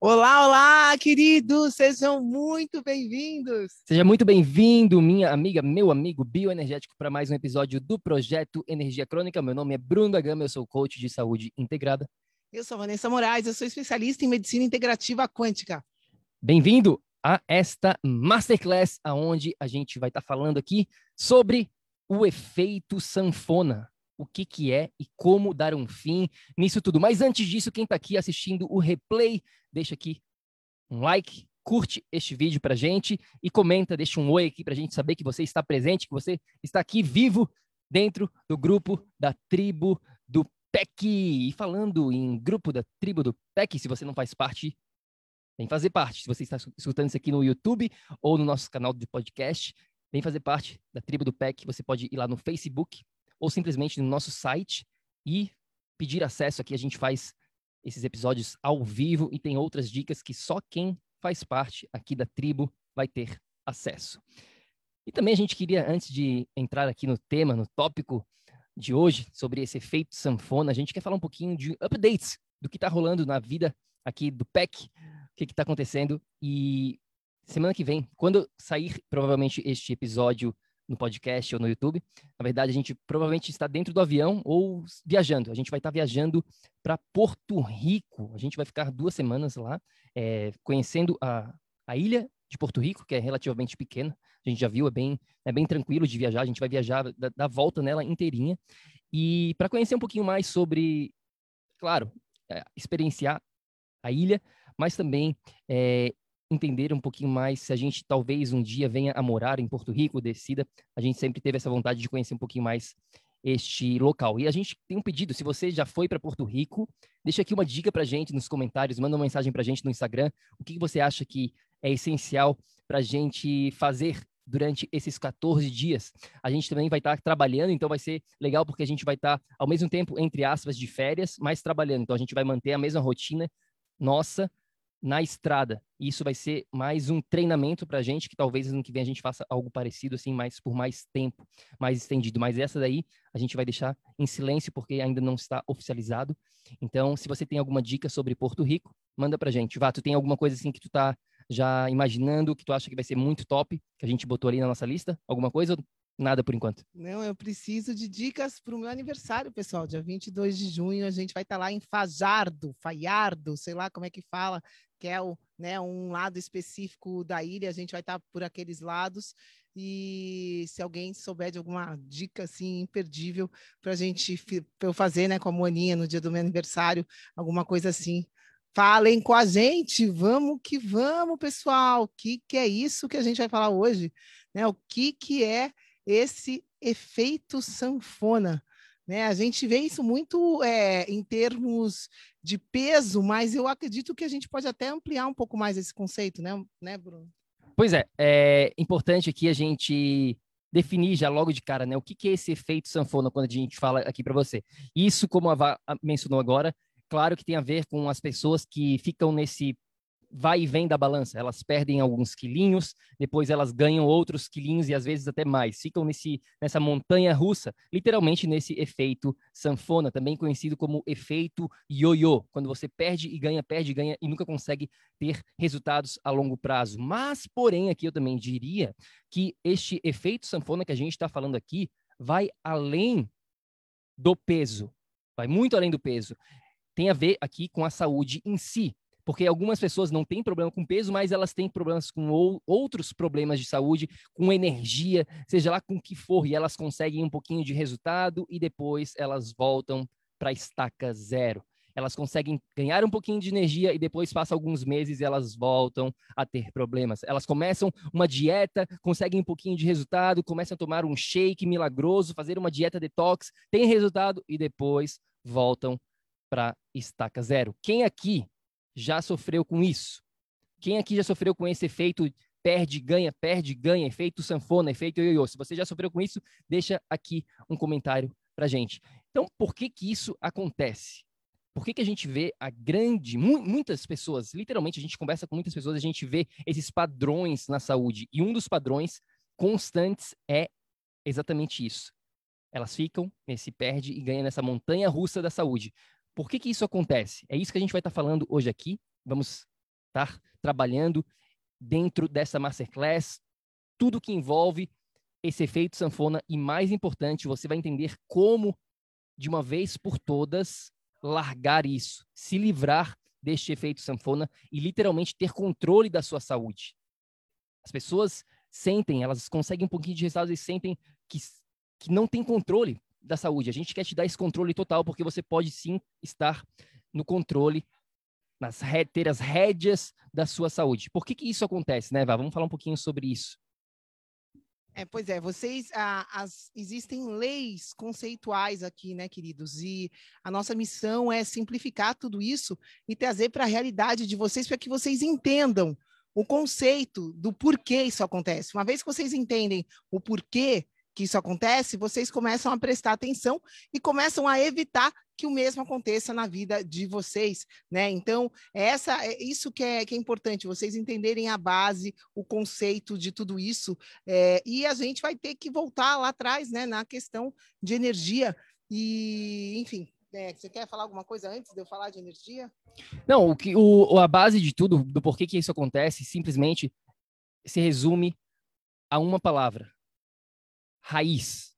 Olá, olá, queridos, sejam muito bem-vindos. Seja muito bem-vindo, minha amiga, meu amigo bioenergético, para mais um episódio do projeto Energia Crônica. Meu nome é Bruno da Gama, eu sou coach de saúde integrada. Eu sou Vanessa Moraes, eu sou especialista em medicina integrativa quântica. Bem-vindo a esta masterclass, aonde a gente vai estar tá falando aqui sobre o efeito sanfona o que, que é e como dar um fim nisso tudo. Mas antes disso, quem está aqui assistindo o replay, deixa aqui um like, curte este vídeo para gente e comenta, deixa um oi aqui para gente saber que você está presente, que você está aqui vivo dentro do grupo da tribo do PEC. E falando em grupo da tribo do PEC, se você não faz parte, vem fazer parte. Se você está escutando isso aqui no YouTube ou no nosso canal de podcast, vem fazer parte da tribo do PEC. Você pode ir lá no Facebook, ou simplesmente no nosso site e pedir acesso aqui. A gente faz esses episódios ao vivo e tem outras dicas que só quem faz parte aqui da tribo vai ter acesso. E também a gente queria, antes de entrar aqui no tema, no tópico de hoje, sobre esse efeito sanfona, a gente quer falar um pouquinho de updates do que está rolando na vida aqui do PEC, o que está acontecendo. E semana que vem, quando sair provavelmente este episódio no podcast ou no YouTube. Na verdade, a gente provavelmente está dentro do avião ou viajando. A gente vai estar viajando para Porto Rico. A gente vai ficar duas semanas lá, é, conhecendo a, a ilha de Porto Rico, que é relativamente pequena. A gente já viu, é bem, é bem tranquilo de viajar. A gente vai viajar, dar volta nela inteirinha. E para conhecer um pouquinho mais sobre, claro, é, experienciar a ilha, mas também é, entender um pouquinho mais se a gente talvez um dia venha a morar em Porto Rico, decida. A gente sempre teve essa vontade de conhecer um pouquinho mais este local. E a gente tem um pedido, se você já foi para Porto Rico, deixa aqui uma dica para gente nos comentários, manda uma mensagem para a gente no Instagram, o que você acha que é essencial para a gente fazer durante esses 14 dias. A gente também vai estar tá trabalhando, então vai ser legal porque a gente vai estar, tá, ao mesmo tempo, entre aspas, de férias, mas trabalhando. Então a gente vai manter a mesma rotina nossa, na estrada. E isso vai ser mais um treinamento para a gente, que talvez ano que vem a gente faça algo parecido, assim, mais por mais tempo, mais estendido. Mas essa daí a gente vai deixar em silêncio, porque ainda não está oficializado. Então, se você tem alguma dica sobre Porto Rico, manda para a gente. Vá, tu tem alguma coisa assim que tu tá já imaginando, que tu acha que vai ser muito top, que a gente botou ali na nossa lista? Alguma coisa? Nada por enquanto. Não, eu preciso de dicas para o meu aniversário, pessoal. Dia 22 de junho a gente vai estar tá lá em Fajardo, Faiardo, sei lá como é que fala, que é né, um lado específico da ilha. A gente vai estar por aqueles lados. E se alguém souber de alguma dica assim imperdível para a gente pra eu fazer, né, com a Moninha no dia do meu aniversário, alguma coisa assim, falem com a gente. Vamos que vamos, pessoal. O que, que é isso que a gente vai falar hoje? Né? O que, que é esse efeito sanfona. Né? A gente vê isso muito é, em termos de peso, mas eu acredito que a gente pode até ampliar um pouco mais esse conceito, né, né Bruno? Pois é, é importante aqui a gente definir já logo de cara, né, o que, que é esse efeito sanfona quando a gente fala aqui para você. Isso, como a Vá mencionou agora, claro que tem a ver com as pessoas que ficam nesse vai e vem da balança. Elas perdem alguns quilinhos, depois elas ganham outros quilinhos e às vezes até mais. Ficam nesse, nessa montanha russa, literalmente nesse efeito sanfona, também conhecido como efeito ioiô, quando você perde e ganha, perde e ganha e nunca consegue ter resultados a longo prazo. Mas, porém, aqui eu também diria que este efeito sanfona que a gente está falando aqui vai além do peso, vai muito além do peso. Tem a ver aqui com a saúde em si porque algumas pessoas não têm problema com peso, mas elas têm problemas com ou, outros problemas de saúde, com energia, seja lá com o que for, e elas conseguem um pouquinho de resultado e depois elas voltam para estaca zero. Elas conseguem ganhar um pouquinho de energia e depois passa alguns meses e elas voltam a ter problemas. Elas começam uma dieta, conseguem um pouquinho de resultado, começam a tomar um shake milagroso, fazer uma dieta detox, tem resultado e depois voltam para estaca zero. Quem aqui já sofreu com isso? Quem aqui já sofreu com esse efeito perde, ganha, perde, ganha, efeito sanfona, efeito ioiô? Se você já sofreu com isso, deixa aqui um comentário para gente. Então, por que que isso acontece? Por que, que a gente vê a grande, mu muitas pessoas, literalmente a gente conversa com muitas pessoas, a gente vê esses padrões na saúde. E um dos padrões constantes é exatamente isso. Elas ficam nesse perde e ganha nessa montanha russa da saúde. Por que, que isso acontece? É isso que a gente vai estar falando hoje aqui. Vamos estar trabalhando dentro dessa masterclass, tudo que envolve esse efeito sanfona e, mais importante, você vai entender como, de uma vez por todas, largar isso, se livrar deste efeito sanfona e literalmente ter controle da sua saúde. As pessoas sentem, elas conseguem um pouquinho de resultados e sentem que, que não tem controle da saúde. A gente quer te dar esse controle total, porque você pode sim estar no controle, nas ter as rédeas da sua saúde. Por que, que isso acontece, né, Vá? Vamos falar um pouquinho sobre isso. É, pois é, vocês, ah, as, existem leis conceituais aqui, né, queridos? E a nossa missão é simplificar tudo isso e trazer para a realidade de vocês para que vocês entendam o conceito do porquê isso acontece. Uma vez que vocês entendem o porquê, que isso acontece, vocês começam a prestar atenção e começam a evitar que o mesmo aconteça na vida de vocês, né? Então, é essa, é isso que é, que é importante, vocês entenderem a base, o conceito de tudo isso, é, e a gente vai ter que voltar lá atrás, né, na questão de energia, e, enfim, é, você quer falar alguma coisa antes de eu falar de energia? Não, o que, o, a base de tudo, do porquê que isso acontece, simplesmente se resume a uma palavra: raiz.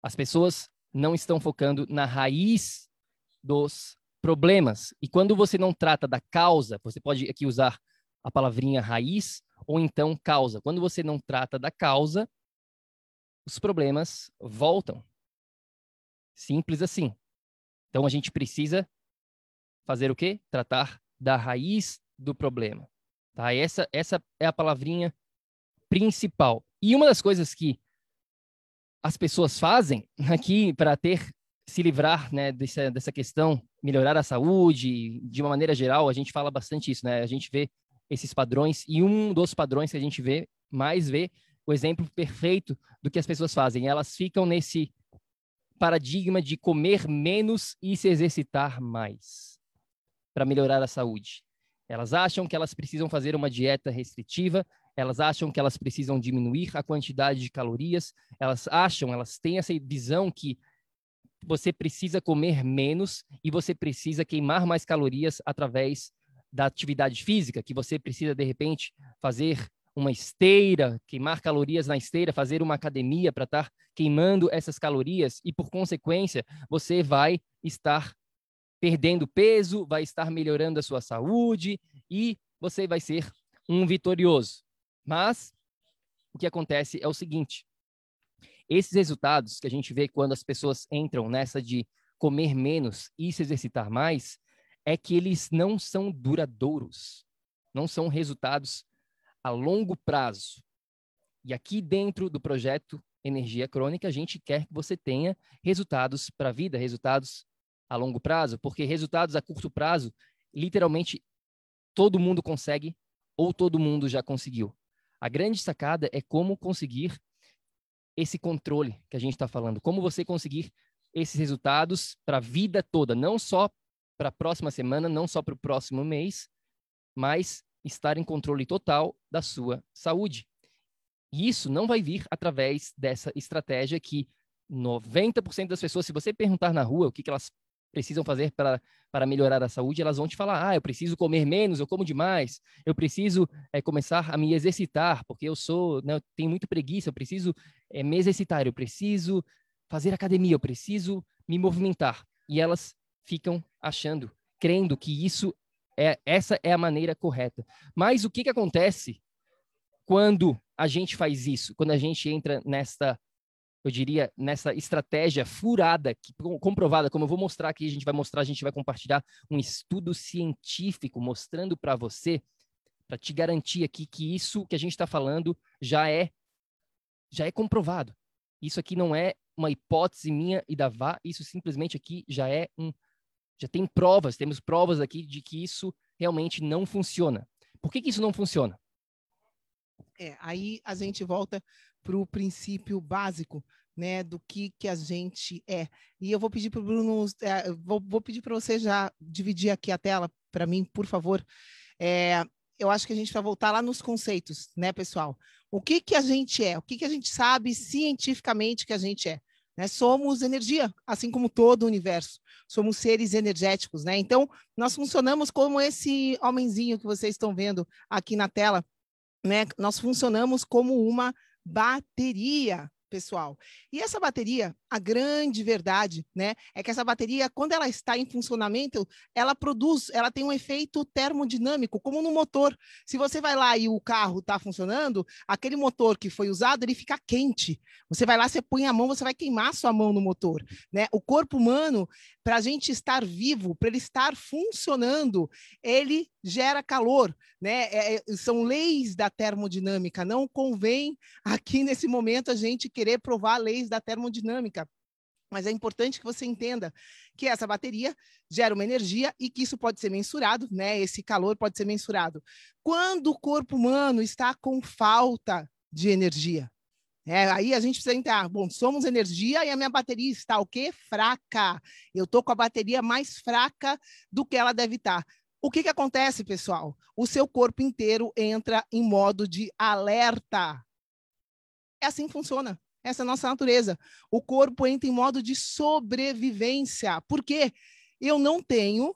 As pessoas não estão focando na raiz dos problemas. E quando você não trata da causa, você pode aqui usar a palavrinha raiz ou então causa. Quando você não trata da causa, os problemas voltam. Simples assim. Então a gente precisa fazer o quê? Tratar da raiz do problema. Tá? Essa, essa é a palavrinha principal. E uma das coisas que as pessoas fazem aqui para ter se livrar né, dessa, dessa questão, melhorar a saúde, de uma maneira geral, a gente fala bastante isso, né? A gente vê esses padrões e um dos padrões que a gente vê mais vê o exemplo perfeito do que as pessoas fazem. Elas ficam nesse paradigma de comer menos e se exercitar mais para melhorar a saúde. Elas acham que elas precisam fazer uma dieta restritiva, elas acham que elas precisam diminuir a quantidade de calorias, elas acham, elas têm essa visão que você precisa comer menos e você precisa queimar mais calorias através da atividade física, que você precisa, de repente, fazer uma esteira, queimar calorias na esteira, fazer uma academia para estar queimando essas calorias e, por consequência, você vai estar perdendo peso, vai estar melhorando a sua saúde e você vai ser um vitorioso. Mas o que acontece é o seguinte: esses resultados que a gente vê quando as pessoas entram nessa de comer menos e se exercitar mais, é que eles não são duradouros, não são resultados a longo prazo. E aqui dentro do projeto Energia Crônica, a gente quer que você tenha resultados para a vida, resultados a longo prazo, porque resultados a curto prazo, literalmente todo mundo consegue ou todo mundo já conseguiu. A grande sacada é como conseguir esse controle que a gente está falando, como você conseguir esses resultados para a vida toda, não só para a próxima semana, não só para o próximo mês, mas estar em controle total da sua saúde. E isso não vai vir através dessa estratégia que 90% das pessoas, se você perguntar na rua o que, que elas precisam fazer para, para melhorar a saúde, elas vão te falar: ah, eu preciso comer menos, eu como demais, eu preciso é, começar a me exercitar, porque eu sou, né, eu tenho muito preguiça, eu preciso é, me exercitar, eu preciso fazer academia, eu preciso me movimentar. E elas ficam achando, crendo que isso é essa é a maneira correta. Mas o que, que acontece quando a gente faz isso? Quando a gente entra nesta eu diria, nessa estratégia furada, que, comprovada, como eu vou mostrar aqui, a gente vai mostrar, a gente vai compartilhar um estudo científico mostrando para você, para te garantir aqui que isso que a gente está falando já é já é comprovado. Isso aqui não é uma hipótese minha e da Vá, isso simplesmente aqui já é um já tem provas, temos provas aqui de que isso realmente não funciona. Por que, que isso não funciona? É, aí a gente volta para o princípio básico né, do que, que a gente é. E eu vou pedir para o Bruno, é, vou, vou, pedir para você já dividir aqui a tela para mim, por favor. É, eu acho que a gente vai voltar lá nos conceitos, né, pessoal? O que, que a gente é? O que, que a gente sabe cientificamente que a gente é? Né? Somos energia, assim como todo o universo. Somos seres energéticos, né? Então, nós funcionamos como esse homenzinho que vocês estão vendo aqui na tela, né? Nós funcionamos como uma bateria, pessoal. E essa bateria, a grande verdade, né, é que essa bateria, quando ela está em funcionamento, ela produz, ela tem um efeito termodinâmico, como no motor. Se você vai lá e o carro está funcionando, aquele motor que foi usado, ele fica quente. Você vai lá, você põe a mão, você vai queimar sua mão no motor, né? O corpo humano, para a gente estar vivo, para ele estar funcionando, ele gera calor, né? É, é, são leis da termodinâmica. Não convém aqui nesse momento a gente querer provar leis da termodinâmica. Mas é importante que você entenda que essa bateria gera uma energia e que isso pode ser mensurado, né? Esse calor pode ser mensurado. Quando o corpo humano está com falta de energia, é, aí a gente precisa entrar. Bom, somos energia e a minha bateria está o quê? Fraca. Eu estou com a bateria mais fraca do que ela deve estar. O que, que acontece, pessoal? O seu corpo inteiro entra em modo de alerta. É assim que funciona. Essa é a nossa natureza. O corpo entra em modo de sobrevivência. Por quê? Eu não tenho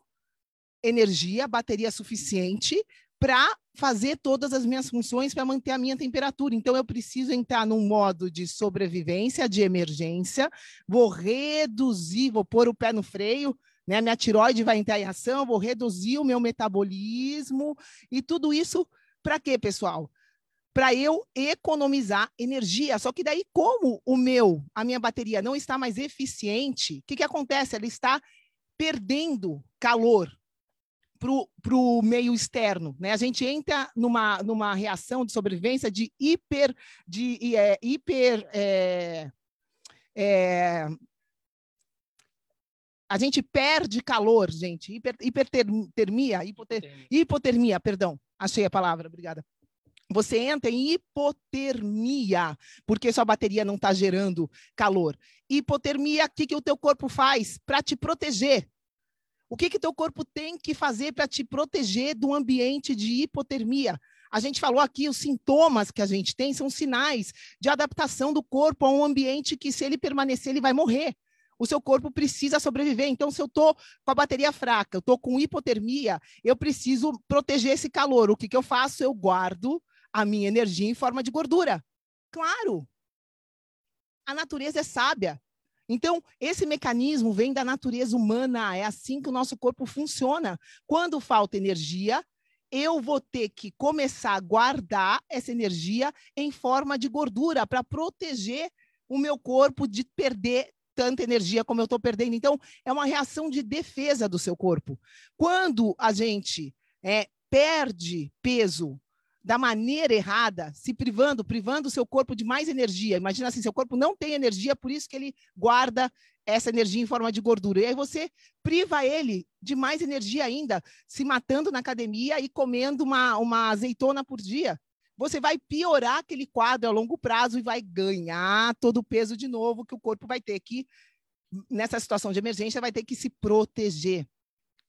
energia, bateria suficiente para fazer todas as minhas funções para manter a minha temperatura. Então, eu preciso entrar num modo de sobrevivência, de emergência, vou reduzir, vou pôr o pé no freio, né? Minha tiroide vai entrar em ação, vou reduzir o meu metabolismo e tudo isso para quê, pessoal? Para eu economizar energia. Só que daí, como o meu, a minha bateria não está mais eficiente, o que, que acontece? Ela está perdendo calor para o meio externo. Né? A gente entra numa, numa reação de sobrevivência de hiper, de, é, hiper é, é, a gente perde calor, gente. Hiper, hipertermia, hipoter, hipotermia, perdão. Achei a palavra, obrigada. Você entra em hipotermia, porque sua bateria não está gerando calor. Hipotermia, o que, que o teu corpo faz para te proteger? O que que teu corpo tem que fazer para te proteger do ambiente de hipotermia? A gente falou aqui, os sintomas que a gente tem são sinais de adaptação do corpo a um ambiente que, se ele permanecer, ele vai morrer. O seu corpo precisa sobreviver. Então, se eu estou com a bateria fraca, eu estou com hipotermia, eu preciso proteger esse calor. O que, que eu faço? Eu guardo a minha energia em forma de gordura. Claro! A natureza é sábia. Então, esse mecanismo vem da natureza humana, é assim que o nosso corpo funciona. Quando falta energia, eu vou ter que começar a guardar essa energia em forma de gordura para proteger o meu corpo de perder tanta energia como eu estou perdendo. Então, é uma reação de defesa do seu corpo. Quando a gente é, perde peso da maneira errada, se privando, privando o seu corpo de mais energia. Imagina assim, seu corpo não tem energia, por isso que ele guarda essa energia em forma de gordura. E aí você priva ele de mais energia ainda, se matando na academia e comendo uma, uma azeitona por dia. Você vai piorar aquele quadro a longo prazo e vai ganhar todo o peso de novo que o corpo vai ter que, nessa situação de emergência, vai ter que se proteger.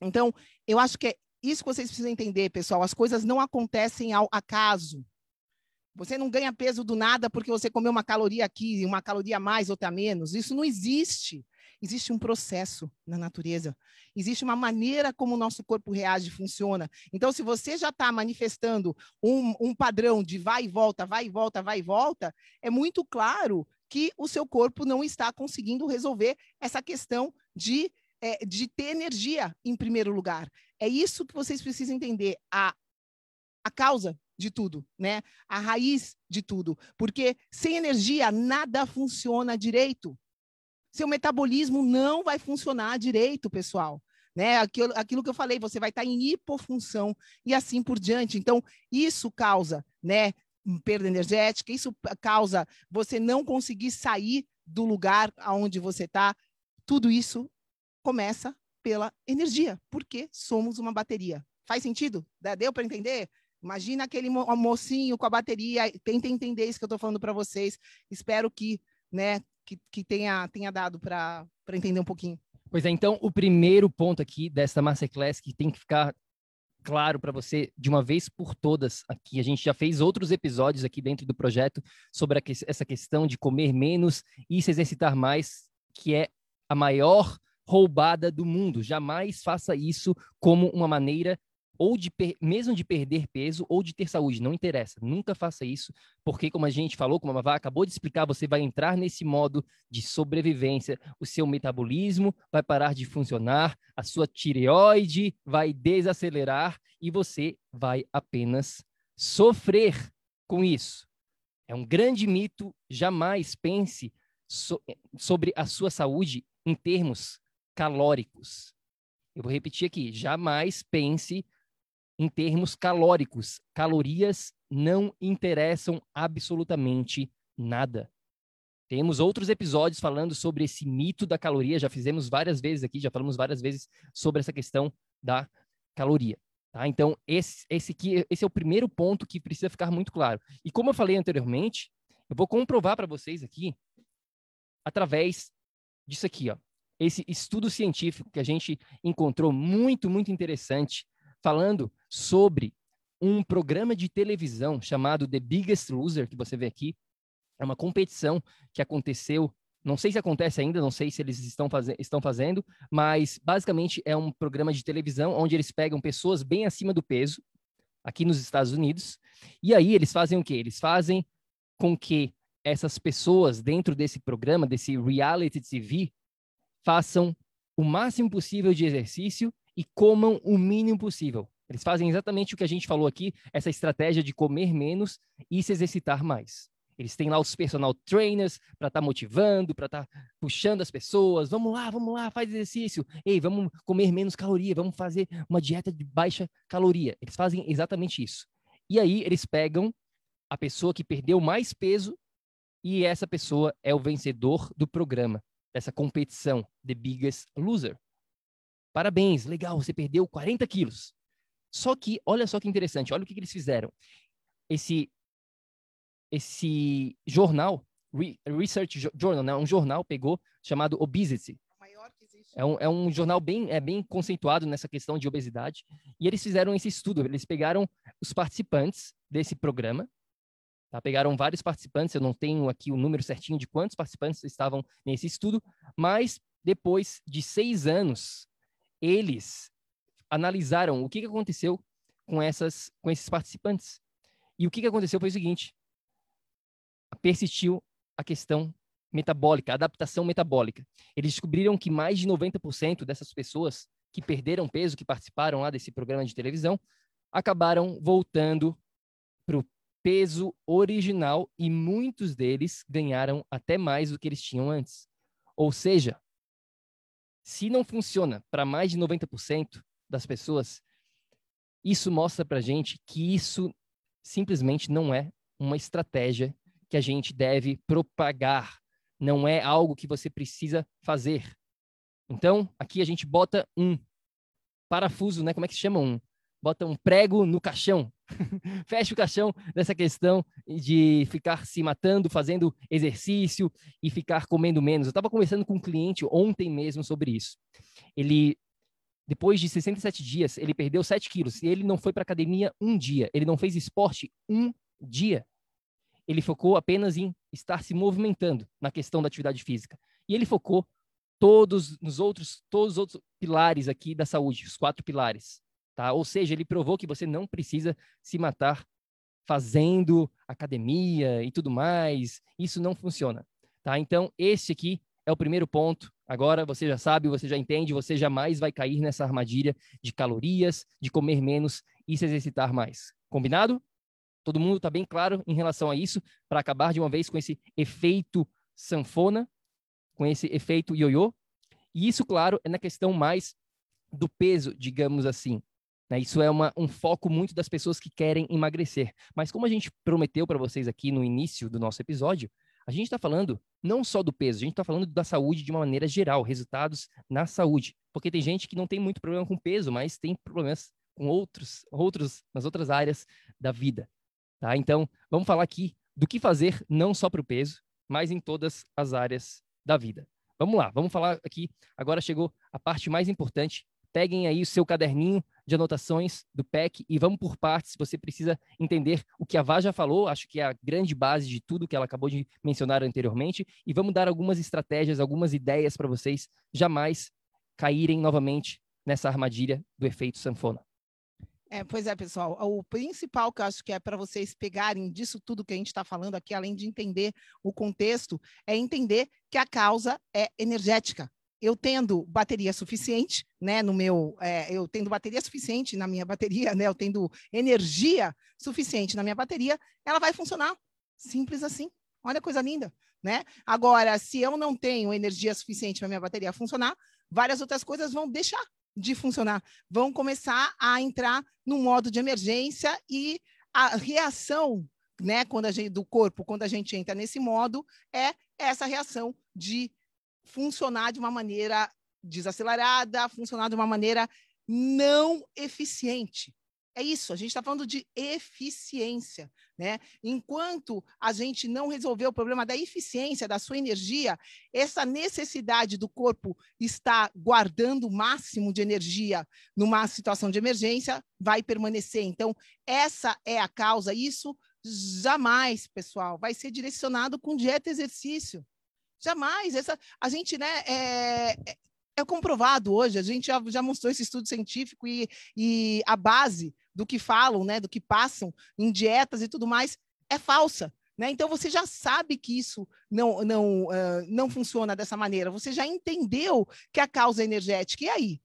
Então, eu acho que é isso que vocês precisam entender, pessoal. As coisas não acontecem ao acaso. Você não ganha peso do nada porque você comeu uma caloria aqui, uma caloria a mais, outra a menos. Isso não existe. Existe um processo na natureza. Existe uma maneira como o nosso corpo reage funciona. Então, se você já está manifestando um, um padrão de vai e volta, vai e volta, vai e volta, é muito claro que o seu corpo não está conseguindo resolver essa questão de, é, de ter energia em primeiro lugar. É isso que vocês precisam entender. A, a causa de tudo, né? A raiz de tudo. Porque sem energia nada funciona direito. Seu metabolismo não vai funcionar direito, pessoal. Né? Aquilo, aquilo que eu falei, você vai estar em hipofunção e assim por diante. Então, isso causa, né, perda energética, isso causa você não conseguir sair do lugar aonde você está. Tudo isso começa pela energia, porque somos uma bateria. Faz sentido? Deu para entender? Imagina aquele mocinho com a bateria. Tentem entender isso que eu estou falando para vocês. Espero que, né, que, que tenha, tenha dado para entender um pouquinho. Pois é, então o primeiro ponto aqui dessa Masterclass que tem que ficar claro para você de uma vez por todas aqui. A gente já fez outros episódios aqui dentro do projeto sobre que, essa questão de comer menos e se exercitar mais, que é a maior roubada do mundo. Jamais faça isso como uma maneira ou de mesmo de perder peso ou de ter saúde, não interessa, nunca faça isso, porque como a gente falou, como a Mavá acabou de explicar, você vai entrar nesse modo de sobrevivência, o seu metabolismo vai parar de funcionar, a sua tireoide vai desacelerar e você vai apenas sofrer com isso. É um grande mito, jamais pense so sobre a sua saúde em termos calóricos. Eu vou repetir aqui, jamais pense em termos calóricos. Calorias não interessam absolutamente nada. Temos outros episódios falando sobre esse mito da caloria, já fizemos várias vezes aqui, já falamos várias vezes sobre essa questão da caloria. Tá? Então, esse, esse, aqui, esse é o primeiro ponto que precisa ficar muito claro. E como eu falei anteriormente, eu vou comprovar para vocês aqui, através disso aqui, ó, esse estudo científico que a gente encontrou muito, muito interessante, falando sobre um programa de televisão chamado The Biggest Loser, que você vê aqui. É uma competição que aconteceu, não sei se acontece ainda, não sei se eles estão, faz estão fazendo, mas basicamente é um programa de televisão onde eles pegam pessoas bem acima do peso, aqui nos Estados Unidos, e aí eles fazem o quê? Eles fazem com que essas pessoas dentro desse programa, desse reality TV, façam o máximo possível de exercício e comam o mínimo possível. Eles fazem exatamente o que a gente falou aqui, essa estratégia de comer menos e se exercitar mais. Eles têm lá os personal trainers para estar tá motivando, para estar tá puxando as pessoas. Vamos lá, vamos lá, faz exercício. Ei, vamos comer menos caloria, vamos fazer uma dieta de baixa caloria. Eles fazem exatamente isso. E aí eles pegam a pessoa que perdeu mais peso e essa pessoa é o vencedor do programa, dessa competição, The Biggest Loser. Parabéns, legal, você perdeu 40 quilos. Só que, olha só que interessante, olha o que, que eles fizeram. Esse, esse jornal, Research Journal, né, um jornal pegou chamado Obesity. É um, é um jornal bem, é bem conceituado nessa questão de obesidade. E eles fizeram esse estudo. Eles pegaram os participantes desse programa, tá? pegaram vários participantes. Eu não tenho aqui o número certinho de quantos participantes estavam nesse estudo, mas depois de seis anos, eles analisaram o que, que aconteceu com, essas, com esses participantes. E o que, que aconteceu foi o seguinte: persistiu a questão metabólica, a adaptação metabólica. Eles descobriram que mais de 90% dessas pessoas que perderam peso, que participaram lá desse programa de televisão, acabaram voltando para o peso original e muitos deles ganharam até mais do que eles tinham antes. Ou seja, se não funciona para mais de 90% das pessoas, isso mostra para gente que isso simplesmente não é uma estratégia que a gente deve propagar, não é algo que você precisa fazer. Então, aqui a gente bota um parafuso, né? Como é que se chama um? Bota um prego no caixão Feche o caixão dessa questão de ficar se matando, fazendo exercício e ficar comendo menos. Eu estava conversando com um cliente ontem mesmo sobre isso. Ele depois de 67 dias, ele perdeu 7 quilos e ele não foi para academia um dia, ele não fez esporte um dia. Ele focou apenas em estar se movimentando na questão da atividade física. E ele focou todos nos outros, todos os outros pilares aqui da saúde, os quatro pilares, tá? Ou seja, ele provou que você não precisa se matar fazendo academia e tudo mais. Isso não funciona, tá? Então, esse aqui é o primeiro ponto. Agora você já sabe, você já entende, você jamais vai cair nessa armadilha de calorias, de comer menos e se exercitar mais. Combinado? Todo mundo está bem claro em relação a isso, para acabar de uma vez com esse efeito sanfona, com esse efeito ioiô. E isso, claro, é na questão mais do peso, digamos assim. Né? Isso é uma, um foco muito das pessoas que querem emagrecer. Mas como a gente prometeu para vocês aqui no início do nosso episódio, a gente está falando não só do peso, a gente está falando da saúde de uma maneira geral, resultados na saúde. Porque tem gente que não tem muito problema com peso, mas tem problemas com outros, outros nas outras áreas da vida. Tá? Então, vamos falar aqui do que fazer não só para o peso, mas em todas as áreas da vida. Vamos lá, vamos falar aqui. Agora chegou a parte mais importante. Peguem aí o seu caderninho de anotações do PEC e vamos por partes. Você precisa entender o que a Vá já falou, acho que é a grande base de tudo que ela acabou de mencionar anteriormente, e vamos dar algumas estratégias, algumas ideias para vocês jamais caírem novamente nessa armadilha do efeito sanfona. É, pois é, pessoal. O principal que eu acho que é para vocês pegarem disso tudo que a gente está falando aqui, além de entender o contexto, é entender que a causa é energética eu tendo bateria suficiente, né, no meu, é, eu tendo bateria suficiente na minha bateria, né, eu tendo energia suficiente na minha bateria, ela vai funcionar. Simples assim. Olha a coisa linda, né? Agora, se eu não tenho energia suficiente para minha bateria funcionar, várias outras coisas vão deixar de funcionar, vão começar a entrar no modo de emergência e a reação, né, quando a gente do corpo, quando a gente entra nesse modo, é essa reação de funcionar de uma maneira desacelerada, funcionar de uma maneira não eficiente. É isso, a gente está falando de eficiência. Né? Enquanto a gente não resolver o problema da eficiência da sua energia, essa necessidade do corpo estar guardando o máximo de energia numa situação de emergência vai permanecer. Então, essa é a causa. Isso jamais, pessoal, vai ser direcionado com dieta e exercício. Jamais. Essa, a gente, né, é, é, é comprovado hoje, a gente já, já mostrou esse estudo científico e, e a base do que falam, né, do que passam em dietas e tudo mais, é falsa. Né? Então você já sabe que isso não, não, uh, não funciona dessa maneira, você já entendeu que a causa é energética. E aí?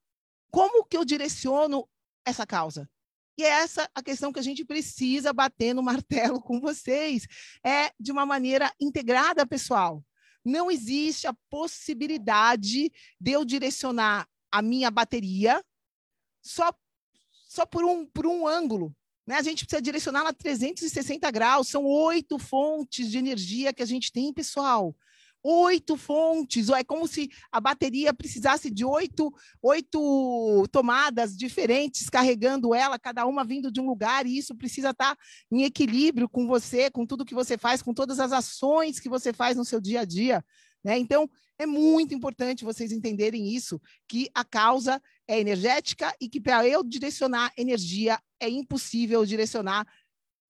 Como que eu direciono essa causa? E é essa a questão que a gente precisa bater no martelo com vocês. É de uma maneira integrada, pessoal não existe a possibilidade de eu direcionar a minha bateria só, só por, um, por um ângulo. Né? A gente precisa direcionar ela a 360 graus, são oito fontes de energia que a gente tem, pessoal oito fontes, ou é como se a bateria precisasse de oito, oito tomadas diferentes carregando ela, cada uma vindo de um lugar, e isso precisa estar em equilíbrio com você, com tudo que você faz, com todas as ações que você faz no seu dia a dia. Né? Então, é muito importante vocês entenderem isso, que a causa é energética e que para eu direcionar energia é impossível direcionar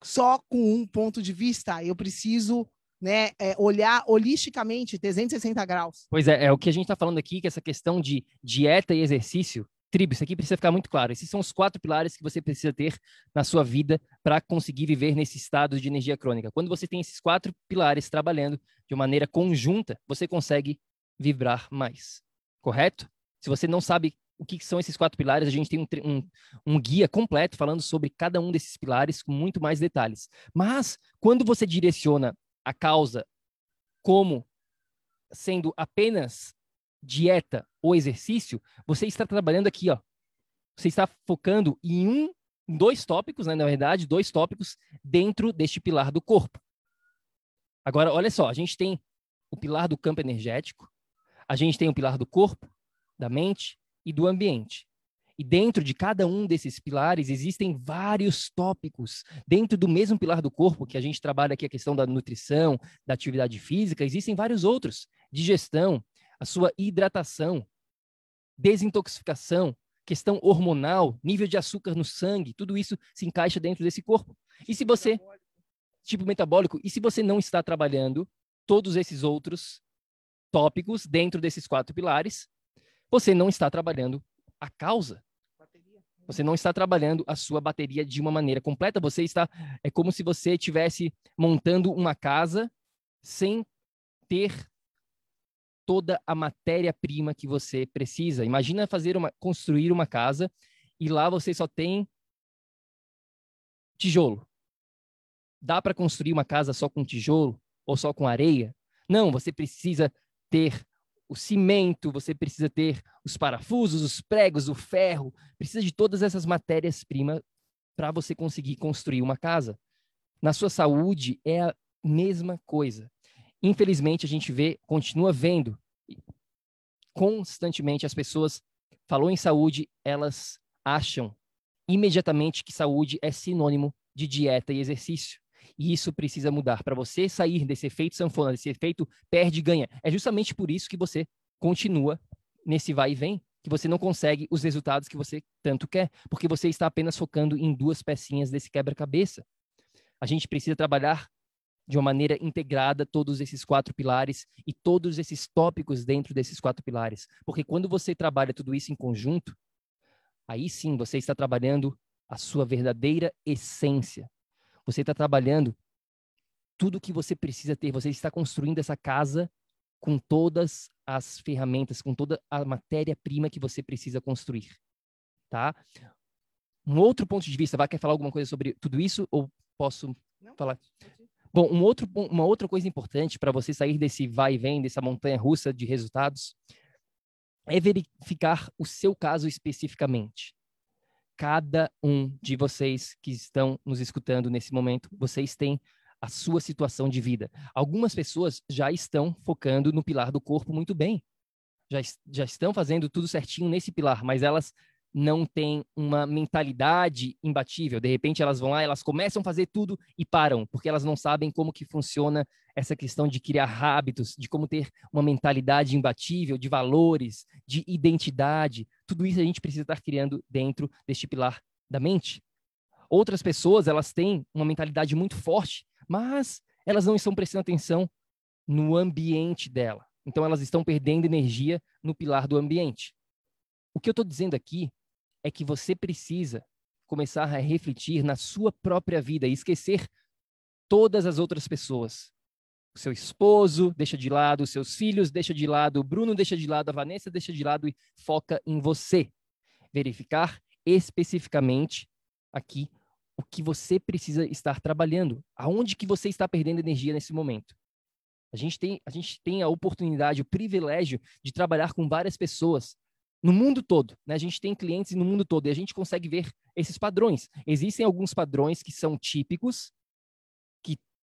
só com um ponto de vista. Eu preciso né, é, olhar holisticamente 360 graus. Pois é, é o que a gente está falando aqui, que essa questão de dieta e exercício, tribo, isso aqui precisa ficar muito claro. Esses são os quatro pilares que você precisa ter na sua vida para conseguir viver nesse estado de energia crônica. Quando você tem esses quatro pilares trabalhando de maneira conjunta, você consegue vibrar mais, correto? Se você não sabe o que são esses quatro pilares, a gente tem um, um, um, guia completo falando sobre cada um desses pilares com muito mais detalhes. Mas, quando você direciona a causa como sendo apenas dieta ou exercício, você está trabalhando aqui, ó. Você está focando em um, dois tópicos, né, na verdade, dois tópicos dentro deste pilar do corpo. Agora, olha só, a gente tem o pilar do campo energético, a gente tem o pilar do corpo, da mente e do ambiente. E dentro de cada um desses pilares existem vários tópicos. Dentro do mesmo pilar do corpo, que a gente trabalha aqui a questão da nutrição, da atividade física, existem vários outros. Digestão, a sua hidratação, desintoxicação, questão hormonal, nível de açúcar no sangue, tudo isso se encaixa dentro desse corpo. E se você tipo metabólico, e se você não está trabalhando todos esses outros tópicos dentro desses quatro pilares, você não está trabalhando a causa. Você não está trabalhando a sua bateria de uma maneira completa. Você está é como se você estivesse montando uma casa sem ter toda a matéria-prima que você precisa. Imagina fazer uma construir uma casa e lá você só tem tijolo. Dá para construir uma casa só com tijolo ou só com areia? Não, você precisa ter o cimento, você precisa ter os parafusos, os pregos, o ferro, precisa de todas essas matérias-primas para você conseguir construir uma casa. Na sua saúde é a mesma coisa. Infelizmente, a gente vê, continua vendo constantemente as pessoas falou em saúde, elas acham imediatamente que saúde é sinônimo de dieta e exercício. E isso precisa mudar. Para você sair desse efeito sanfona, desse efeito perde e ganha. É justamente por isso que você continua nesse vai e vem, que você não consegue os resultados que você tanto quer, porque você está apenas focando em duas pecinhas desse quebra-cabeça. A gente precisa trabalhar de uma maneira integrada todos esses quatro pilares e todos esses tópicos dentro desses quatro pilares. Porque quando você trabalha tudo isso em conjunto, aí sim você está trabalhando a sua verdadeira essência. Você está trabalhando tudo o que você precisa ter. Você está construindo essa casa com todas as ferramentas, com toda a matéria-prima que você precisa construir. Tá? Um outro ponto de vista, vai quer falar alguma coisa sobre tudo isso ou posso Não, falar? Bom, um outro, uma outra coisa importante para você sair desse vai e vem, dessa montanha russa de resultados, é verificar o seu caso especificamente. Cada um de vocês que estão nos escutando nesse momento, vocês têm a sua situação de vida. Algumas pessoas já estão focando no pilar do corpo muito bem. Já, já estão fazendo tudo certinho nesse pilar, mas elas não têm uma mentalidade imbatível. De repente elas vão lá, elas começam a fazer tudo e param, porque elas não sabem como que funciona essa questão de criar hábitos, de como ter uma mentalidade imbatível, de valores, de identidade. Tudo isso a gente precisa estar criando dentro deste pilar da mente. Outras pessoas, elas têm uma mentalidade muito forte, mas elas não estão prestando atenção no ambiente dela. Então elas estão perdendo energia no pilar do ambiente. O que eu estou dizendo aqui é que você precisa começar a refletir na sua própria vida e esquecer todas as outras pessoas. O seu esposo deixa de lado, os seus filhos deixa de lado, o Bruno deixa de lado, a Vanessa deixa de lado e foca em você. Verificar especificamente aqui o que você precisa estar trabalhando, aonde que você está perdendo energia nesse momento. A gente tem a gente tem a oportunidade, o privilégio de trabalhar com várias pessoas no mundo todo. Né? A gente tem clientes no mundo todo e a gente consegue ver esses padrões. Existem alguns padrões que são típicos,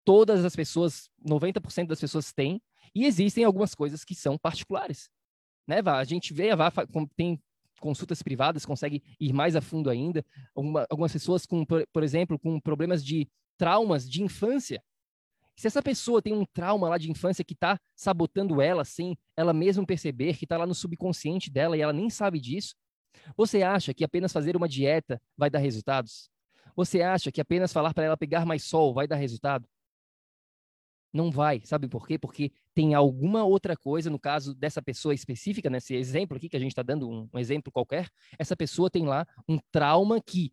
todas as pessoas, 90% das pessoas têm, e existem algumas coisas que são particulares. Né, Vá? A gente vê, a Vá tem consultas privadas, consegue ir mais a fundo ainda. algumas pessoas, com, por exemplo, com problemas de traumas de infância, se essa pessoa tem um trauma lá de infância que está sabotando ela sem ela mesma perceber, que está lá no subconsciente dela e ela nem sabe disso, você acha que apenas fazer uma dieta vai dar resultados? Você acha que apenas falar para ela pegar mais sol vai dar resultado? Não vai. Sabe por quê? Porque tem alguma outra coisa, no caso dessa pessoa específica, nesse exemplo aqui que a gente está dando, um, um exemplo qualquer, essa pessoa tem lá um trauma que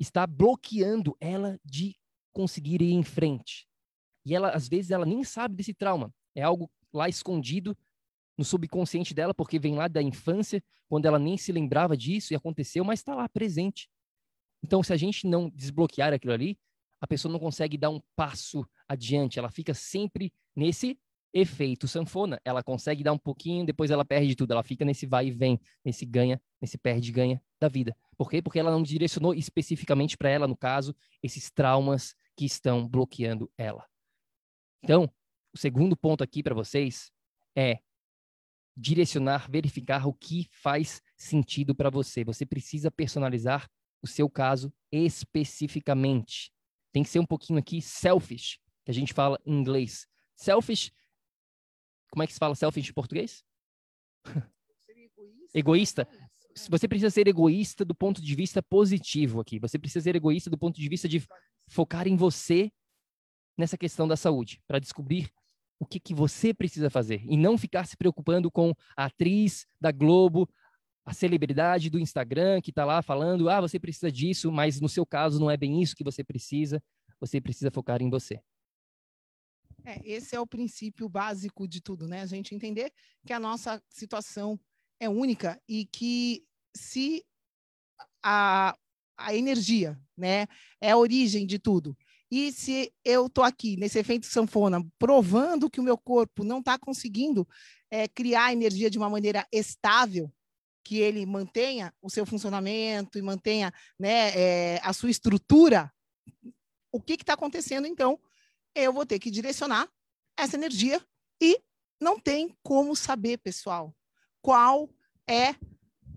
está bloqueando ela de conseguir ir em frente. E ela, às vezes, ela nem sabe desse trauma. É algo lá escondido no subconsciente dela, porque vem lá da infância, quando ela nem se lembrava disso e aconteceu, mas está lá presente. Então, se a gente não desbloquear aquilo ali, a pessoa não consegue dar um passo adiante. Ela fica sempre nesse efeito sanfona. Ela consegue dar um pouquinho, depois ela perde tudo. Ela fica nesse vai e vem, nesse ganha, nesse perde-ganha da vida. Por quê? Porque ela não direcionou especificamente para ela, no caso, esses traumas que estão bloqueando ela. Então, o segundo ponto aqui para vocês é direcionar, verificar o que faz sentido para você. Você precisa personalizar o seu caso especificamente. Tem que ser um pouquinho aqui selfish, que a gente fala em inglês. Selfish, como é que se fala selfish em português? Egoísta. você precisa ser egoísta do ponto de vista positivo aqui. Você precisa ser egoísta do ponto de vista de focar em você nessa questão da saúde, para descobrir o que, que você precisa fazer e não ficar se preocupando com a atriz da Globo, a celebridade do Instagram que está lá falando, ah, você precisa disso, mas no seu caso não é bem isso que você precisa. Você precisa focar em você. É, esse é o princípio básico de tudo, né? A gente entender que a nossa situação é única e que se a, a energia, né, é a origem de tudo. E se eu estou aqui nesse efeito sanfona, provando que o meu corpo não está conseguindo é, criar energia de uma maneira estável, que ele mantenha o seu funcionamento e mantenha né, é, a sua estrutura, o que está acontecendo então? Eu vou ter que direcionar essa energia e não tem como saber, pessoal, qual é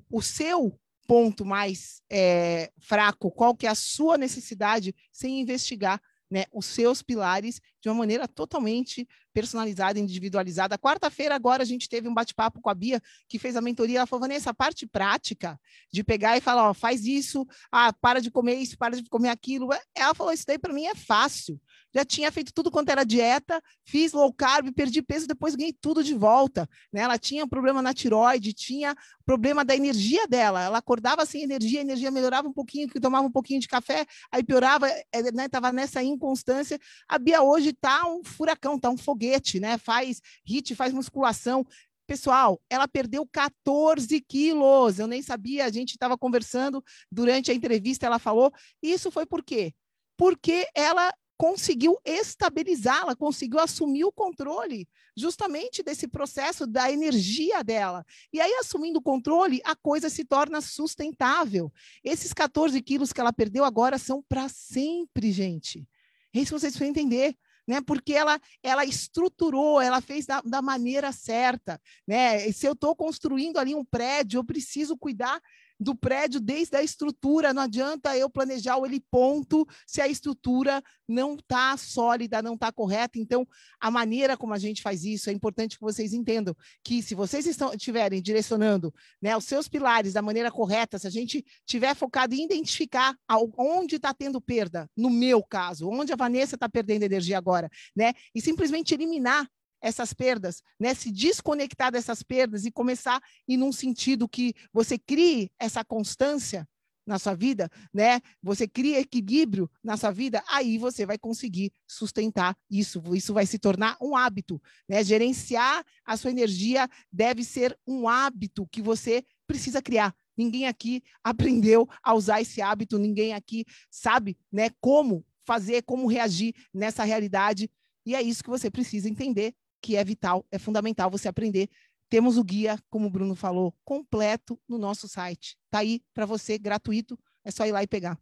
o seu ponto mais é, fraco, qual que é a sua necessidade, sem investigar né, os seus pilares de uma maneira totalmente personalizada, individualizada. Quarta-feira, agora, a gente teve um bate-papo com a Bia, que fez a mentoria. Ela falou, Vanessa, a parte prática de pegar e falar, ó, faz isso, ah, para de comer isso, para de comer aquilo. Ela falou, isso daí para mim é fácil já tinha feito tudo quanto era dieta, fiz low carb, perdi peso, depois ganhei tudo de volta. Né? Ela tinha problema na tiroide, tinha problema da energia dela. Ela acordava sem energia, a energia melhorava um pouquinho, que tomava um pouquinho de café, aí piorava, estava eh, né? nessa inconstância. A Bia hoje está um furacão, está um foguete, né? Faz hit, faz musculação. Pessoal, ela perdeu 14 quilos. Eu nem sabia, a gente estava conversando durante a entrevista, ela falou. Isso foi por quê? Porque ela conseguiu estabilizá-la, conseguiu assumir o controle justamente desse processo da energia dela. E aí, assumindo o controle, a coisa se torna sustentável. Esses 14 quilos que ela perdeu agora são para sempre, gente. É isso que vocês precisam entender. Né, porque ela, ela estruturou, ela fez da, da maneira certa. Né? Se eu estou construindo ali um prédio, eu preciso cuidar do prédio desde a estrutura. Não adianta eu planejar ele ponto se a estrutura não está sólida, não está correta. Então, a maneira como a gente faz isso é importante que vocês entendam que se vocês estão, estiverem direcionando né, os seus pilares da maneira correta, se a gente tiver focado em identificar onde está tendo perda, no meu caso, onde a Vanessa está perdendo energia agora, né, e simplesmente eliminar essas perdas, né? Se desconectar dessas perdas e começar em um sentido que você crie essa constância na sua vida, né? Você cria equilíbrio na sua vida, aí você vai conseguir sustentar isso. Isso vai se tornar um hábito, né? Gerenciar a sua energia deve ser um hábito que você precisa criar. Ninguém aqui aprendeu a usar esse hábito, ninguém aqui sabe, né, como fazer, como reagir nessa realidade. E é isso que você precisa entender que é vital, é fundamental você aprender. Temos o guia, como o Bruno falou, completo no nosso site. Está aí para você, gratuito, é só ir lá e pegar.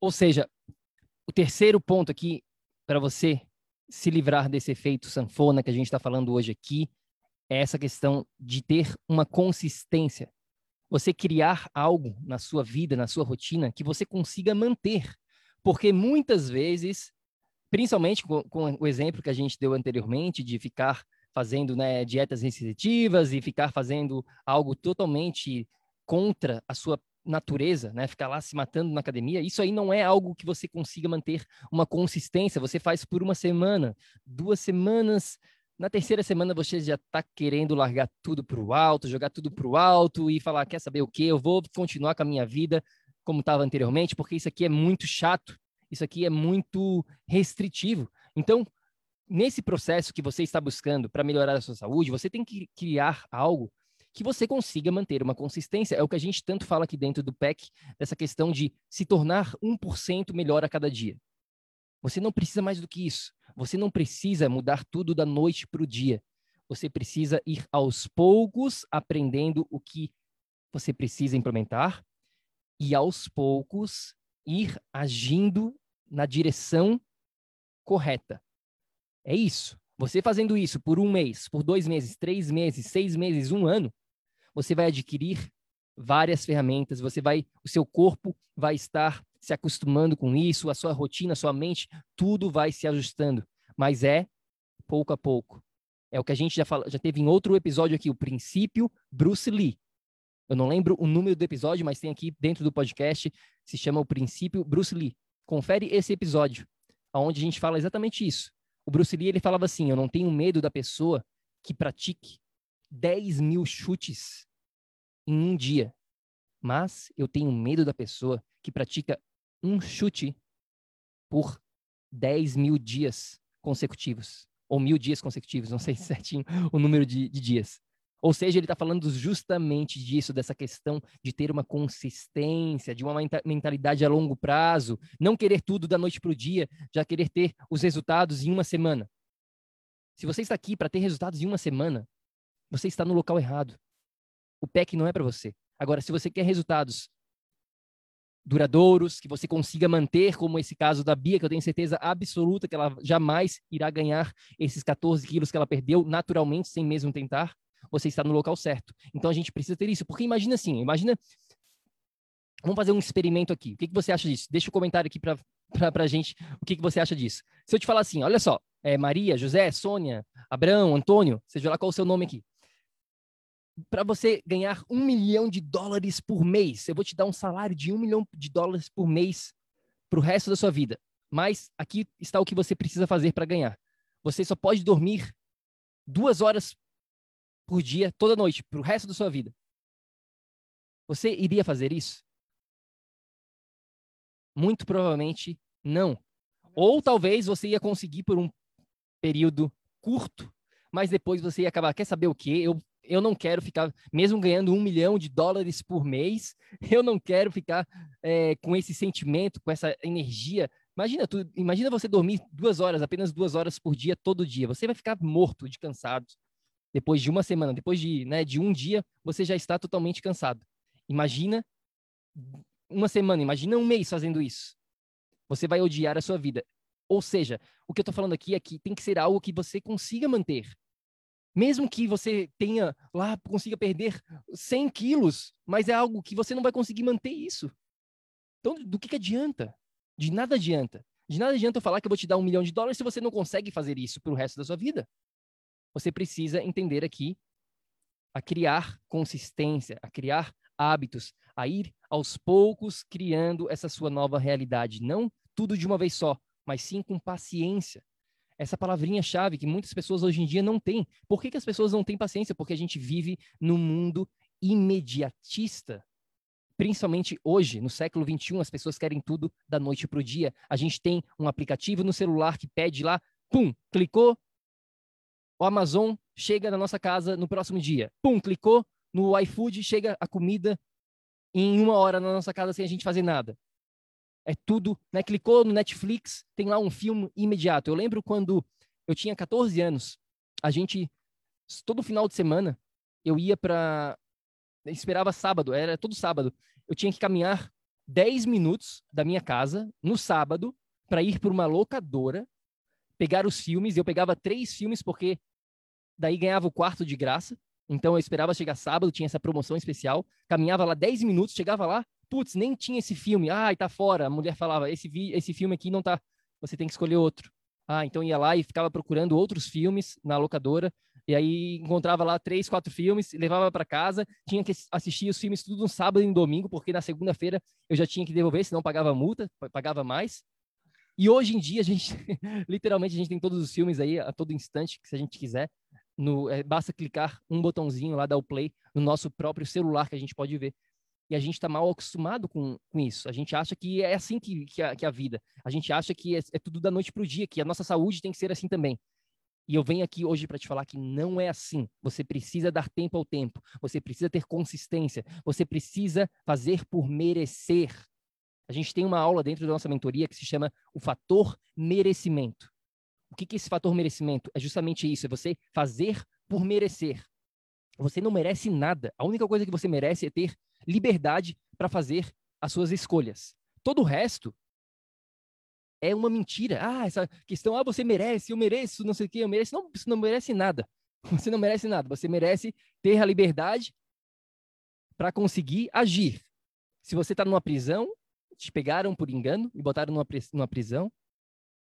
Ou seja, o terceiro ponto aqui para você se livrar desse efeito sanfona que a gente está falando hoje aqui é essa questão de ter uma consistência. Você criar algo na sua vida, na sua rotina, que você consiga manter. Porque muitas vezes principalmente com, com, o exemplo que a gente deu anteriormente de ficar fazendo né, dietas restritivas e ficar fazendo algo totalmente contra a sua natureza, né, ficar lá se matando na academia, isso aí não é algo que você consiga manter uma consistência. Você faz por uma semana, duas semanas, na terceira semana você já está querendo largar tudo para o alto, jogar tudo para o alto e falar, quer saber o quê? Eu vou continuar com a minha vida como estava anteriormente, porque isso aqui é muito chato isso aqui é muito restritivo. Então, nesse processo que você está buscando para melhorar a sua saúde, você tem que criar algo que você consiga manter uma consistência. É o que a gente tanto fala aqui dentro do PEC, dessa questão de se tornar 1% melhor a cada dia. Você não precisa mais do que isso. Você não precisa mudar tudo da noite para o dia. Você precisa ir aos poucos aprendendo o que você precisa implementar e aos poucos ir agindo na direção correta. É isso. Você fazendo isso por um mês, por dois meses, três meses, seis meses, um ano, você vai adquirir várias ferramentas. Você vai, o seu corpo vai estar se acostumando com isso, a sua rotina, a sua mente, tudo vai se ajustando. Mas é pouco a pouco. É o que a gente já, fala, já teve em outro episódio aqui, o princípio Bruce Lee. Eu não lembro o número do episódio, mas tem aqui dentro do podcast, se chama O Princípio Bruce Lee. Confere esse episódio, onde a gente fala exatamente isso. O Bruce Lee ele falava assim: Eu não tenho medo da pessoa que pratique 10 mil chutes em um dia, mas eu tenho medo da pessoa que pratica um chute por 10 mil dias consecutivos, ou mil dias consecutivos, não sei certinho o número de, de dias. Ou seja, ele está falando justamente disso, dessa questão de ter uma consistência, de uma mentalidade a longo prazo, não querer tudo da noite para o dia, já querer ter os resultados em uma semana. Se você está aqui para ter resultados em uma semana, você está no local errado. O PEC não é para você. Agora, se você quer resultados duradouros, que você consiga manter, como esse caso da Bia, que eu tenho certeza absoluta que ela jamais irá ganhar esses 14 quilos que ela perdeu naturalmente, sem mesmo tentar, você está no local certo. Então a gente precisa ter isso, porque imagina assim, imagina. Vamos fazer um experimento aqui. O que, que você acha disso? Deixa o um comentário aqui para a gente o que, que você acha disso. Se eu te falar assim, olha só, é Maria, José, Sônia, Abraão, Antônio, seja lá qual o seu nome aqui. Para você ganhar um milhão de dólares por mês, eu vou te dar um salário de um milhão de dólares por mês para o resto da sua vida. Mas aqui está o que você precisa fazer para ganhar. Você só pode dormir duas horas por dia, toda noite, para o resto da sua vida. Você iria fazer isso? Muito provavelmente não. Ou talvez você ia conseguir por um período curto, mas depois você ia acabar. Quer saber o quê? Eu, eu não quero ficar, mesmo ganhando um milhão de dólares por mês, eu não quero ficar é, com esse sentimento, com essa energia. Imagina, tu, imagina você dormir duas horas, apenas duas horas por dia, todo dia. Você vai ficar morto de cansado depois de uma semana, depois de, né, de um dia, você já está totalmente cansado. Imagina uma semana, imagina um mês fazendo isso. Você vai odiar a sua vida. Ou seja, o que eu estou falando aqui é que tem que ser algo que você consiga manter. Mesmo que você tenha lá, consiga perder 100 quilos, mas é algo que você não vai conseguir manter isso. Então, do que, que adianta? De nada adianta. De nada adianta eu falar que eu vou te dar um milhão de dólares se você não consegue fazer isso para o resto da sua vida você precisa entender aqui a criar consistência, a criar hábitos, a ir aos poucos criando essa sua nova realidade. Não tudo de uma vez só, mas sim com paciência. Essa palavrinha-chave que muitas pessoas hoje em dia não têm. Por que, que as pessoas não têm paciência? Porque a gente vive num mundo imediatista. Principalmente hoje, no século XXI, as pessoas querem tudo da noite para o dia. A gente tem um aplicativo no celular que pede lá, pum, clicou, o Amazon chega na nossa casa no próximo dia. Pum, clicou no iFood, chega a comida em uma hora na nossa casa sem a gente fazer nada. É tudo, né? Clicou no Netflix, tem lá um filme imediato. Eu lembro quando eu tinha 14 anos, a gente todo final de semana eu ia para esperava sábado, era todo sábado. Eu tinha que caminhar 10 minutos da minha casa no sábado para ir para uma locadora, pegar os filmes. Eu pegava três filmes porque daí ganhava o quarto de graça. Então eu esperava chegar sábado, tinha essa promoção especial, caminhava lá 10 minutos, chegava lá, putz, nem tinha esse filme. Ai, tá fora. A mulher falava: "Esse vi esse filme aqui não tá, você tem que escolher outro". Ah, então ia lá e ficava procurando outros filmes na locadora. E aí encontrava lá três, quatro filmes, levava para casa, tinha que assistir os filmes tudo no sábado e no domingo, porque na segunda-feira eu já tinha que devolver, senão pagava multa, pagava mais. E hoje em dia a gente, literalmente a gente tem todos os filmes aí a todo instante, que se a gente quiser, no, é, basta clicar um botãozinho lá, dar o play no nosso próprio celular que a gente pode ver. E a gente está mal acostumado com, com isso. A gente acha que é assim que, que, a, que a vida. A gente acha que é, é tudo da noite para o dia, que a nossa saúde tem que ser assim também. E eu venho aqui hoje para te falar que não é assim. Você precisa dar tempo ao tempo. Você precisa ter consistência. Você precisa fazer por merecer. A gente tem uma aula dentro da nossa mentoria que se chama o fator merecimento. O que, que é esse fator merecimento? É justamente isso, é você fazer por merecer. Você não merece nada. A única coisa que você merece é ter liberdade para fazer as suas escolhas. Todo o resto é uma mentira. Ah, essa questão, ah, você merece, eu mereço, não sei o que, eu mereço. Não, você não merece nada. Você não merece nada. Você merece ter a liberdade para conseguir agir. Se você está numa prisão, te pegaram por engano e botaram numa, prisão,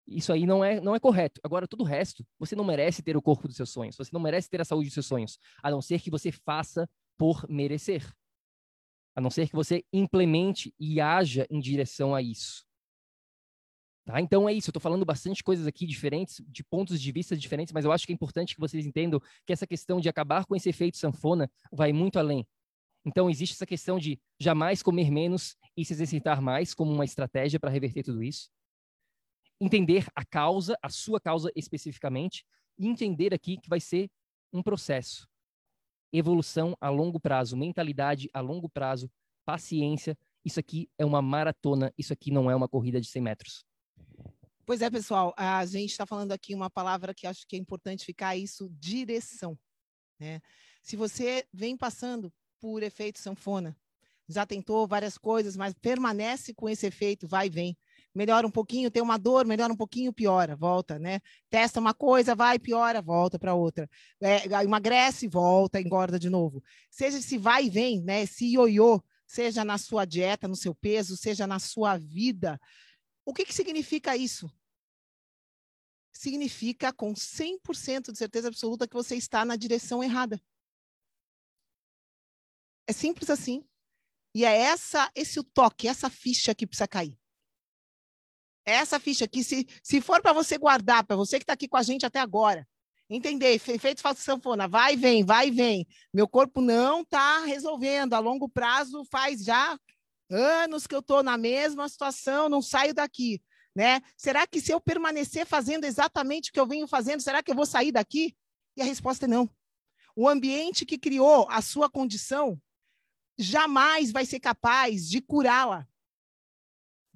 isso aí não é, não é correto. Agora, todo o resto, você não merece ter o corpo dos seus sonhos, você não merece ter a saúde dos seus sonhos, a não ser que você faça por merecer. a não ser que você implemente e haja em direção a isso. Tá? Então é isso, eu estou falando bastante coisas aqui diferentes, de pontos de vista diferentes, mas eu acho que é importante que vocês entendam que essa questão de acabar com esse efeito sanfona vai muito além. Então existe essa questão de jamais comer menos e se exercitar mais como uma estratégia para reverter tudo isso. Entender a causa, a sua causa especificamente, e entender aqui que vai ser um processo. Evolução a longo prazo, mentalidade a longo prazo, paciência. Isso aqui é uma maratona, isso aqui não é uma corrida de 100 metros. Pois é, pessoal, a gente está falando aqui uma palavra que acho que é importante ficar isso, direção. Né? Se você vem passando por efeito sanfona, já tentou várias coisas, mas permanece com esse efeito, vai e vem. Melhora um pouquinho, tem uma dor, melhora um pouquinho, piora, volta, né? Testa uma coisa, vai, piora, volta para outra. É, emagrece, volta, engorda de novo. Seja se vai e vem, né? Esse ioiô, seja na sua dieta, no seu peso, seja na sua vida, o que, que significa isso? Significa com 100% de certeza absoluta que você está na direção errada. É simples assim. E é essa, esse o toque, essa ficha que precisa cair. Essa ficha que, se, se for para você guardar, para você que está aqui com a gente até agora, entender, efeito falta sanfona, vai e vem, vai e vem. Meu corpo não está resolvendo. A longo prazo faz já anos que eu estou na mesma situação, não saio daqui. Né? Será que se eu permanecer fazendo exatamente o que eu venho fazendo, será que eu vou sair daqui? E a resposta é não. O ambiente que criou a sua condição jamais vai ser capaz de curá-la.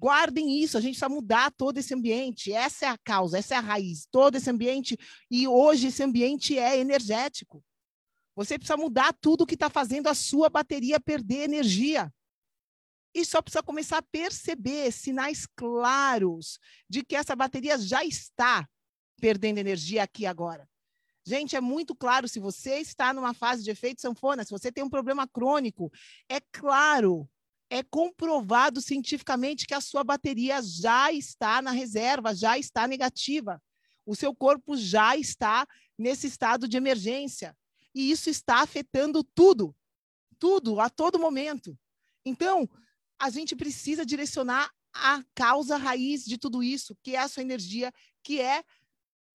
Guardem isso, a gente precisa mudar todo esse ambiente. Essa é a causa, essa é a raiz. Todo esse ambiente, e hoje esse ambiente é energético. Você precisa mudar tudo que está fazendo a sua bateria perder energia e só precisa começar a perceber sinais claros de que essa bateria já está perdendo energia aqui agora. Gente, é muito claro, se você está numa fase de efeito sanfona, se você tem um problema crônico, é claro, é comprovado cientificamente que a sua bateria já está na reserva, já está negativa. O seu corpo já está nesse estado de emergência. E isso está afetando tudo, tudo, a todo momento. Então, a gente precisa direcionar a causa raiz de tudo isso, que é a sua energia, que é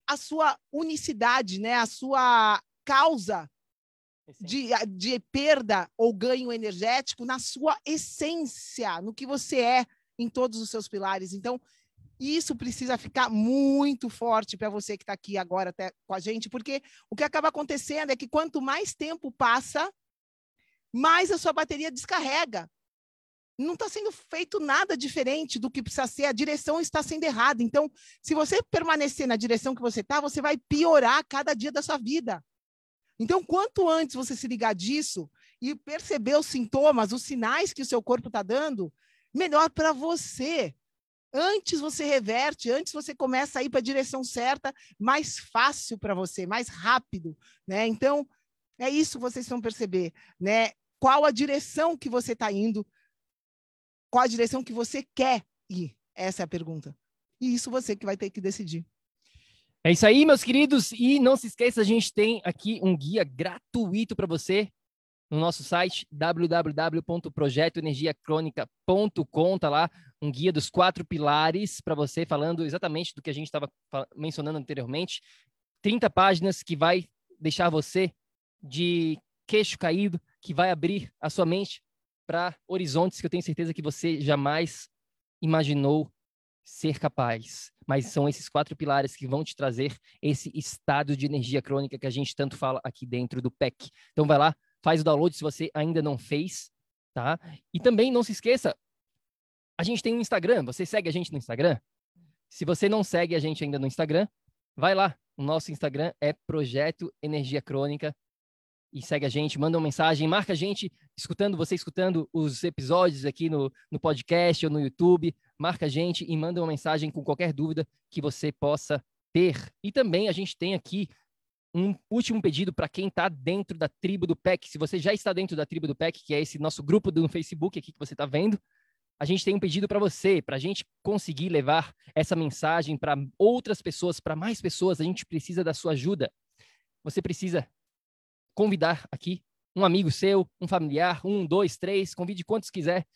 a sua unicidade, né? a sua causa de, de perda ou ganho energético na sua essência, no que você é em todos os seus pilares. Então, isso precisa ficar muito forte para você que está aqui agora até com a gente, porque o que acaba acontecendo é que quanto mais tempo passa, mais a sua bateria descarrega não está sendo feito nada diferente do que precisa ser, a direção está sendo errada. Então, se você permanecer na direção que você está, você vai piorar cada dia da sua vida. Então, quanto antes você se ligar disso e perceber os sintomas, os sinais que o seu corpo está dando, melhor para você. Antes você reverte, antes você começa a ir para a direção certa, mais fácil para você, mais rápido, né? Então, é isso que vocês vão perceber, né? Qual a direção que você está indo, qual a direção que você quer ir? Essa é a pergunta. E isso você que vai ter que decidir. É isso aí, meus queridos. E não se esqueça, a gente tem aqui um guia gratuito para você no nosso site www.projetoenergiacronica.com, tá lá um guia dos quatro pilares para você falando exatamente do que a gente estava mencionando anteriormente. 30 páginas que vai deixar você de queixo caído, que vai abrir a sua mente para horizontes que eu tenho certeza que você jamais imaginou ser capaz. Mas são esses quatro pilares que vão te trazer esse estado de energia crônica que a gente tanto fala aqui dentro do PEC. Então vai lá, faz o download se você ainda não fez, tá? E também não se esqueça, a gente tem um Instagram, você segue a gente no Instagram? Se você não segue a gente ainda no Instagram, vai lá. O nosso Instagram é Projeto Energia Crônica e segue a gente, manda uma mensagem, marca a gente, escutando, você escutando os episódios aqui no, no podcast ou no YouTube, marca a gente e manda uma mensagem com qualquer dúvida que você possa ter. E também a gente tem aqui um último pedido para quem está dentro da tribo do PEC. Se você já está dentro da tribo do PEC, que é esse nosso grupo do Facebook aqui que você está vendo, a gente tem um pedido para você, para a gente conseguir levar essa mensagem para outras pessoas, para mais pessoas, a gente precisa da sua ajuda. Você precisa convidar aqui um amigo seu, um familiar, um, dois, três, convide quantos quiser.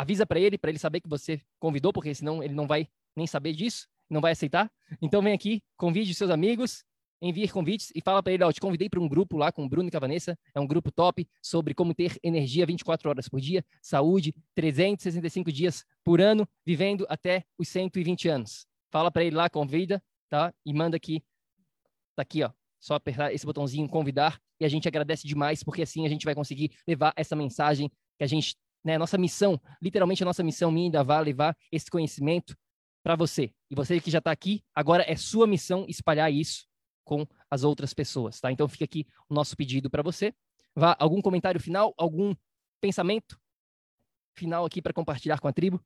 Avisa para ele, para ele saber que você convidou, porque senão ele não vai nem saber disso, não vai aceitar. Então vem aqui, convide seus amigos, envie convites e fala para ele, ó, te convidei para um grupo lá com o Bruno e com a Vanessa, é um grupo top sobre como ter energia 24 horas por dia, saúde, 365 dias por ano, vivendo até os 120 anos. Fala para ele lá, convida, tá? E manda aqui, tá aqui, ó, só apertar esse botãozinho convidar e a gente agradece demais porque assim a gente vai conseguir levar essa mensagem que a gente, né, nossa missão, literalmente a nossa missão minha vai levar esse conhecimento para você. E você que já está aqui, agora é sua missão espalhar isso com as outras pessoas, tá? Então fica aqui o nosso pedido para você. Vá, algum comentário final, algum pensamento final aqui para compartilhar com a tribo?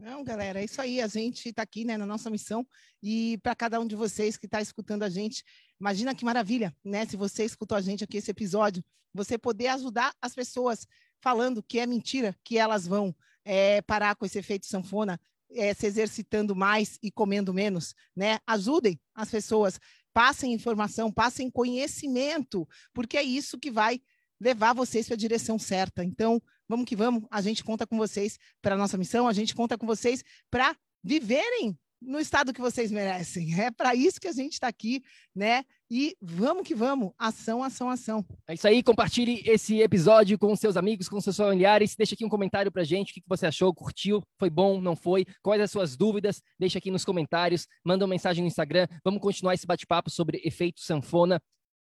Não, galera, é isso aí. A gente está aqui né, na nossa missão. E para cada um de vocês que está escutando a gente, imagina que maravilha, né? Se você escutou a gente aqui esse episódio, você poder ajudar as pessoas falando que é mentira, que elas vão é, parar com esse efeito sanfona, é, se exercitando mais e comendo menos, né? Ajudem as pessoas passem informação, passem conhecimento, porque é isso que vai levar vocês para a direção certa. Então, vamos que vamos, a gente conta com vocês para a nossa missão, a gente conta com vocês para viverem no estado que vocês merecem. É para isso que a gente está aqui, né? E vamos que vamos, ação, ação, ação. É isso aí, compartilhe esse episódio com seus amigos, com seus familiares. Deixa aqui um comentário pra gente, o que você achou, curtiu, foi bom, não foi? Quais as suas dúvidas? Deixa aqui nos comentários, manda uma mensagem no Instagram. Vamos continuar esse bate-papo sobre efeito sanfona.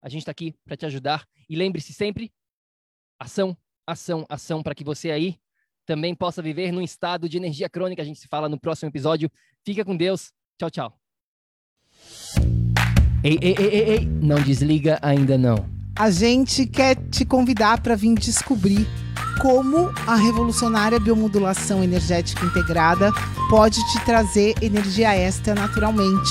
A gente está aqui para te ajudar. E lembre-se sempre, ação, ação, ação, para que você aí também possa viver num estado de energia crônica. A gente se fala no próximo episódio. Fica com Deus. Tchau, tchau. Ei, ei, ei, ei, ei, não desliga ainda não. A gente quer te convidar para vir descobrir como a revolucionária biomodulação energética integrada pode te trazer energia extra naturalmente,